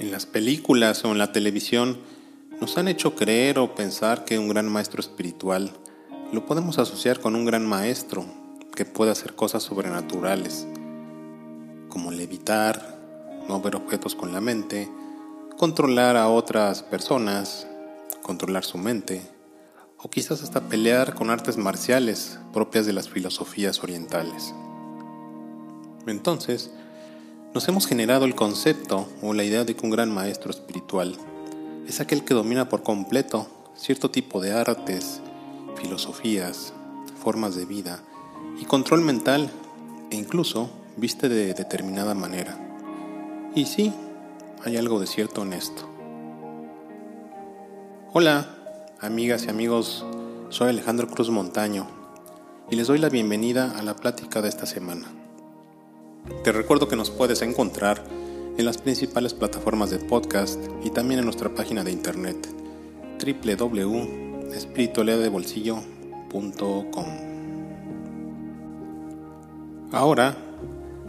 En las películas o en la televisión nos han hecho creer o pensar que un gran maestro espiritual lo podemos asociar con un gran maestro que puede hacer cosas sobrenaturales, como levitar, mover objetos con la mente, controlar a otras personas, controlar su mente, o quizás hasta pelear con artes marciales propias de las filosofías orientales. Entonces, nos hemos generado el concepto o la idea de que un gran maestro espiritual es aquel que domina por completo cierto tipo de artes, filosofías, formas de vida y control mental e incluso viste de determinada manera. Y sí, hay algo de cierto en esto. Hola, amigas y amigos, soy Alejandro Cruz Montaño y les doy la bienvenida a la plática de esta semana. Te recuerdo que nos puedes encontrar en las principales plataformas de podcast y también en nuestra página de internet www.espiritualidadebolsillo.com. Ahora,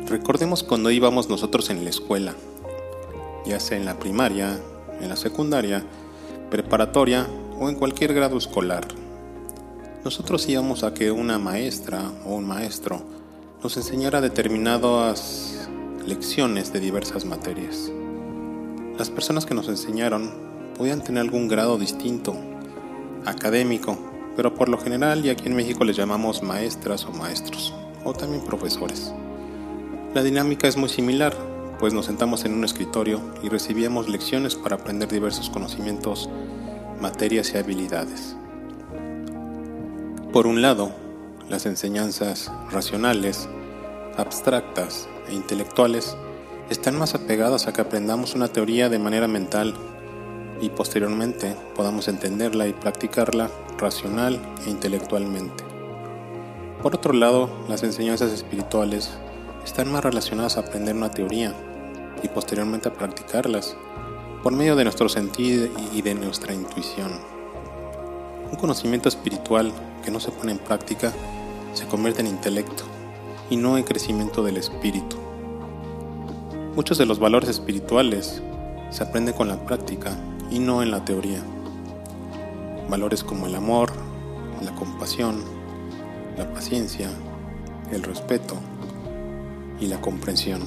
recordemos cuando íbamos nosotros en la escuela, ya sea en la primaria, en la secundaria, preparatoria o en cualquier grado escolar. Nosotros íbamos a que una maestra o un maestro nos enseñara determinadas lecciones de diversas materias. Las personas que nos enseñaron podían tener algún grado distinto, académico, pero por lo general y aquí en México les llamamos maestras o maestros, o también profesores. La dinámica es muy similar, pues nos sentamos en un escritorio y recibíamos lecciones para aprender diversos conocimientos, materias y habilidades. Por un lado, las enseñanzas racionales, abstractas e intelectuales están más apegadas a que aprendamos una teoría de manera mental y posteriormente podamos entenderla y practicarla racional e intelectualmente. Por otro lado, las enseñanzas espirituales están más relacionadas a aprender una teoría y posteriormente a practicarlas por medio de nuestro sentido y de nuestra intuición. Un conocimiento espiritual que no se pone en práctica se convierte en intelecto y no en crecimiento del espíritu. Muchos de los valores espirituales se aprenden con la práctica y no en la teoría. Valores como el amor, la compasión, la paciencia, el respeto y la comprensión,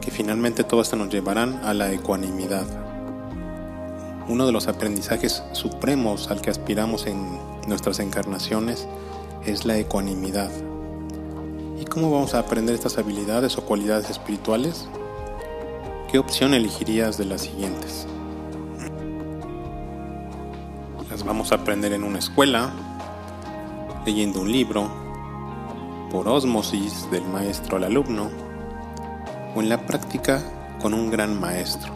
que finalmente todo esto nos llevarán a la ecuanimidad. Uno de los aprendizajes supremos al que aspiramos en nuestras encarnaciones es la ecuanimidad. ¿Y cómo vamos a aprender estas habilidades o cualidades espirituales? ¿Qué opción elegirías de las siguientes? Las vamos a aprender en una escuela, leyendo un libro, por ósmosis del maestro al alumno, o en la práctica con un gran maestro.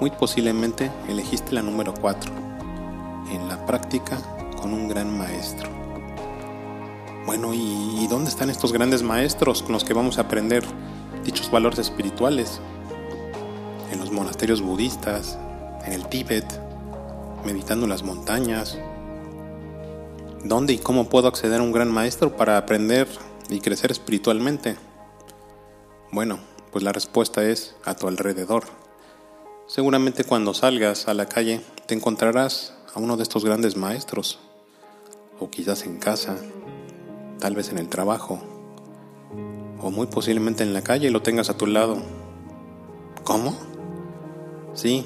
Muy posiblemente elegiste la número 4, en la práctica un gran maestro. Bueno, ¿y, dónde están estos grandes maestros con los que vamos a aprender dichos valores espirituales? En los monasterios budistas, en el Tíbet, meditando en las montañas. ¿Dónde y cómo puedo acceder a un gran maestro para aprender y crecer espiritualmente? Bueno, pues la respuesta es a tu alrededor. Seguramente cuando salgas a la calle te encontrarás a uno de estos grandes maestros o quizás en casa, tal vez en el trabajo, o muy posiblemente en la calle y lo tengas a tu lado. ¿Cómo? Sí,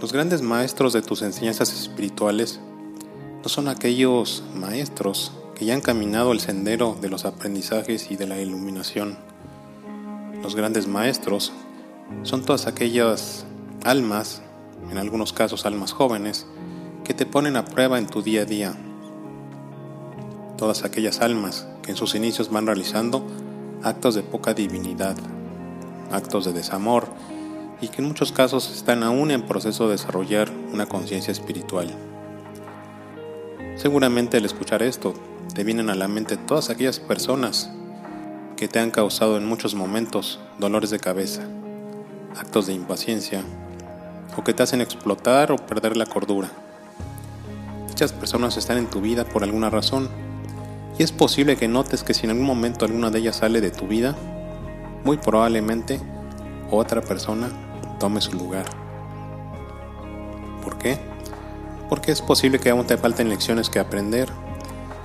los grandes maestros de tus enseñanzas espirituales no son aquellos maestros que ya han caminado el sendero de los aprendizajes y de la iluminación. Los grandes maestros son todas aquellas almas, en algunos casos almas jóvenes, que te ponen a prueba en tu día a día todas aquellas almas que en sus inicios van realizando actos de poca divinidad, actos de desamor y que en muchos casos están aún en proceso de desarrollar una conciencia espiritual. Seguramente al escuchar esto te vienen a la mente todas aquellas personas que te han causado en muchos momentos dolores de cabeza, actos de impaciencia o que te hacen explotar o perder la cordura. Dichas personas están en tu vida por alguna razón y es posible que notes que si en algún momento alguna de ellas sale de tu vida, muy probablemente otra persona tome su lugar. ¿Por qué? Porque es posible que aún te falten lecciones que aprender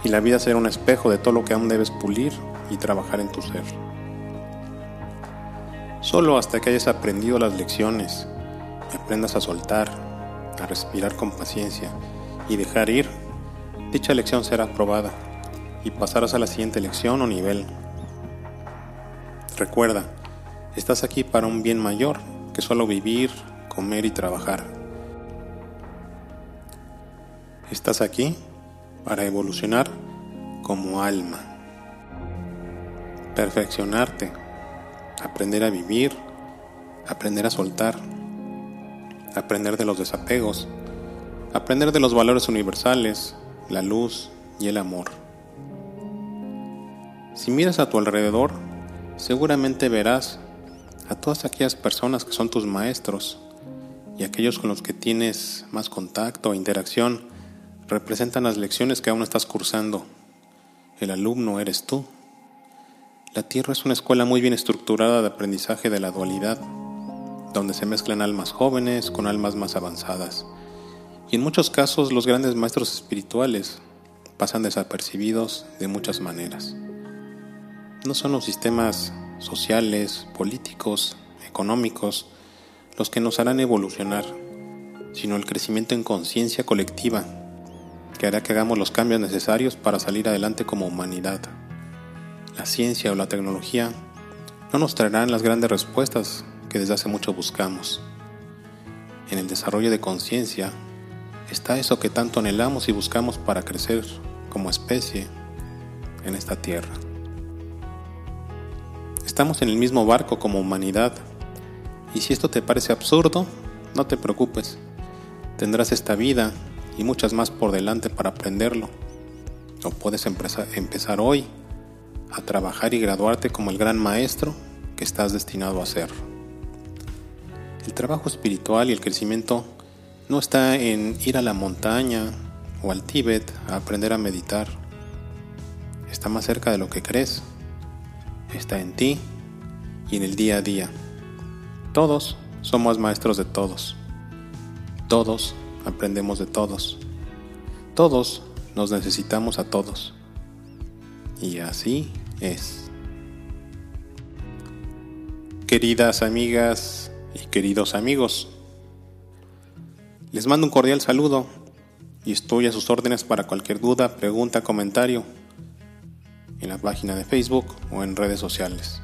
y la vida será un espejo de todo lo que aún debes pulir y trabajar en tu ser. Solo hasta que hayas aprendido las lecciones aprendas a soltar, a respirar con paciencia y dejar ir, dicha lección será aprobada y pasarás a la siguiente lección o nivel. Recuerda, estás aquí para un bien mayor que solo vivir, comer y trabajar. Estás aquí para evolucionar como alma, perfeccionarte, aprender a vivir, aprender a soltar, aprender de los desapegos, aprender de los valores universales, la luz y el amor. Si miras a tu alrededor, seguramente verás a todas aquellas personas que son tus maestros y aquellos con los que tienes más contacto o interacción representan las lecciones que aún estás cursando. El alumno eres tú. La Tierra es una escuela muy bien estructurada de aprendizaje de la dualidad, donde se mezclan almas jóvenes con almas más avanzadas. Y en muchos casos los grandes maestros espirituales pasan desapercibidos de muchas maneras. No son los sistemas sociales, políticos, económicos los que nos harán evolucionar, sino el crecimiento en conciencia colectiva que hará que hagamos los cambios necesarios para salir adelante como humanidad. La ciencia o la tecnología no nos traerán las grandes respuestas que desde hace mucho buscamos. En el desarrollo de conciencia está eso que tanto anhelamos y buscamos para crecer como especie en esta tierra. Estamos en el mismo barco como humanidad y si esto te parece absurdo, no te preocupes. Tendrás esta vida y muchas más por delante para aprenderlo. O puedes empezar hoy a trabajar y graduarte como el gran maestro que estás destinado a ser. El trabajo espiritual y el crecimiento no está en ir a la montaña o al Tíbet a aprender a meditar. Está más cerca de lo que crees. Está en ti y en el día a día. Todos somos maestros de todos. Todos aprendemos de todos. Todos nos necesitamos a todos. Y así es. Queridas amigas y queridos amigos, les mando un cordial saludo y estoy a sus órdenes para cualquier duda, pregunta, comentario en la página de Facebook o en redes sociales.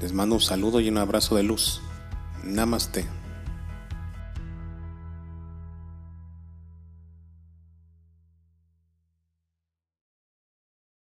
Les mando un saludo y un abrazo de luz. Namaste.